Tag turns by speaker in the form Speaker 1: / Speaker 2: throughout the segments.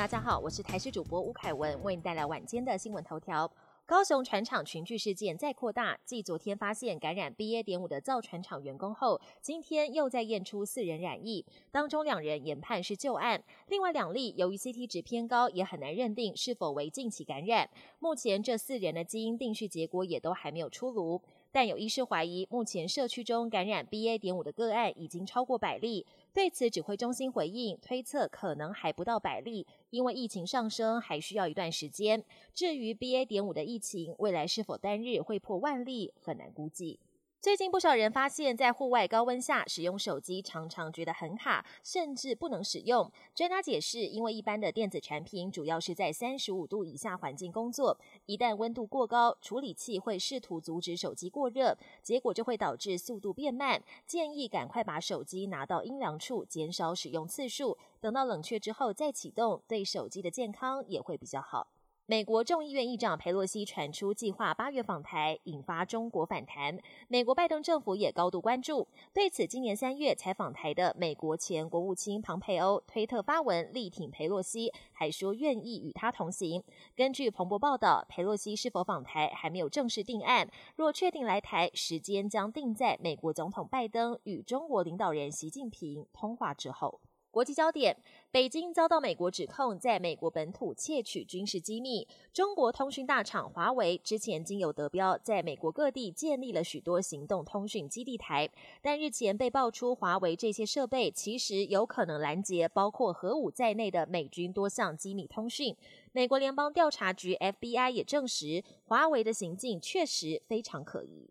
Speaker 1: 大家好，我是台视主播吴凯文，为您带来晚间的新闻头条。高雄船厂群聚事件再扩大，继昨天发现感染 BA. 点五的造船厂员工后，今天又再验出四人染疫，当中两人研判是旧案，另外两例由于 CT 值偏高，也很难认定是否为近期感染。目前这四人的基因定序结果也都还没有出炉。但有医师怀疑，目前社区中感染 BA. 点五的个案已经超过百例。对此，指挥中心回应，推测可能还不到百例，因为疫情上升还需要一段时间。至于 BA. 点五的疫情，未来是否单日会破万例，很难估计。最近不少人发现，在户外高温下使用手机，常常觉得很卡，甚至不能使用。专家解释，因为一般的电子产品主要是在三十五度以下环境工作，一旦温度过高，处理器会试图阻止手机过热，结果就会导致速度变慢。建议赶快把手机拿到阴凉处，减少使用次数，等到冷却之后再启动，对手机的健康也会比较好。美国众议院议长佩洛西传出计划八月访台，引发中国反弹。美国拜登政府也高度关注。对此，今年三月才访台的美国前国务卿庞佩欧推特发文力挺佩洛西，还说愿意与他同行。根据彭博报道，佩洛西是否访台还没有正式定案。若确定来台，时间将定在美国总统拜登与中国领导人习近平通话之后。国际焦点：北京遭到美国指控在美国本土窃取军事机密。中国通讯大厂华为之前经有德标，在美国各地建立了许多行动通讯基地台，但日前被爆出华为这些设备其实有可能拦截包括核武在内的美军多项机密通讯。美国联邦调查局 FBI 也证实，华为的行径确实非常可疑。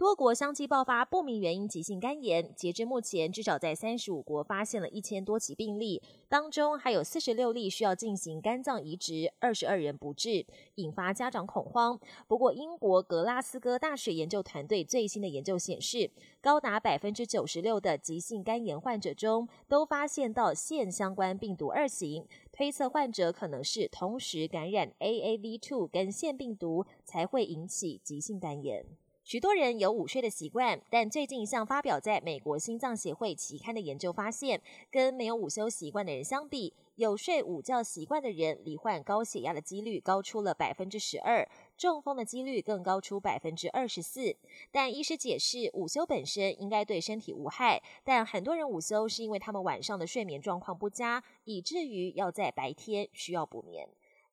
Speaker 1: 多国相继爆发不明原因急性肝炎，截至目前，至少在三十五国发现了一千多起病例，当中还有四十六例需要进行肝脏移植，二十二人不治，引发家长恐慌。不过，英国格拉斯哥大学研究团队最新的研究显示，高达百分之九十六的急性肝炎患者中都发现到腺相关病毒二型，推测患者可能是同时感染 AAV2 跟腺病毒，才会引起急性肝炎。许多人有午睡的习惯，但最近一项发表在美国心脏协会期刊的研究发现，跟没有午休习惯的人相比，有睡午觉习惯的人罹患高血压的几率高出了百分之十二，中风的几率更高出百分之二十四。但医师解释，午休本身应该对身体无害，但很多人午休是因为他们晚上的睡眠状况不佳，以至于要在白天需要补眠。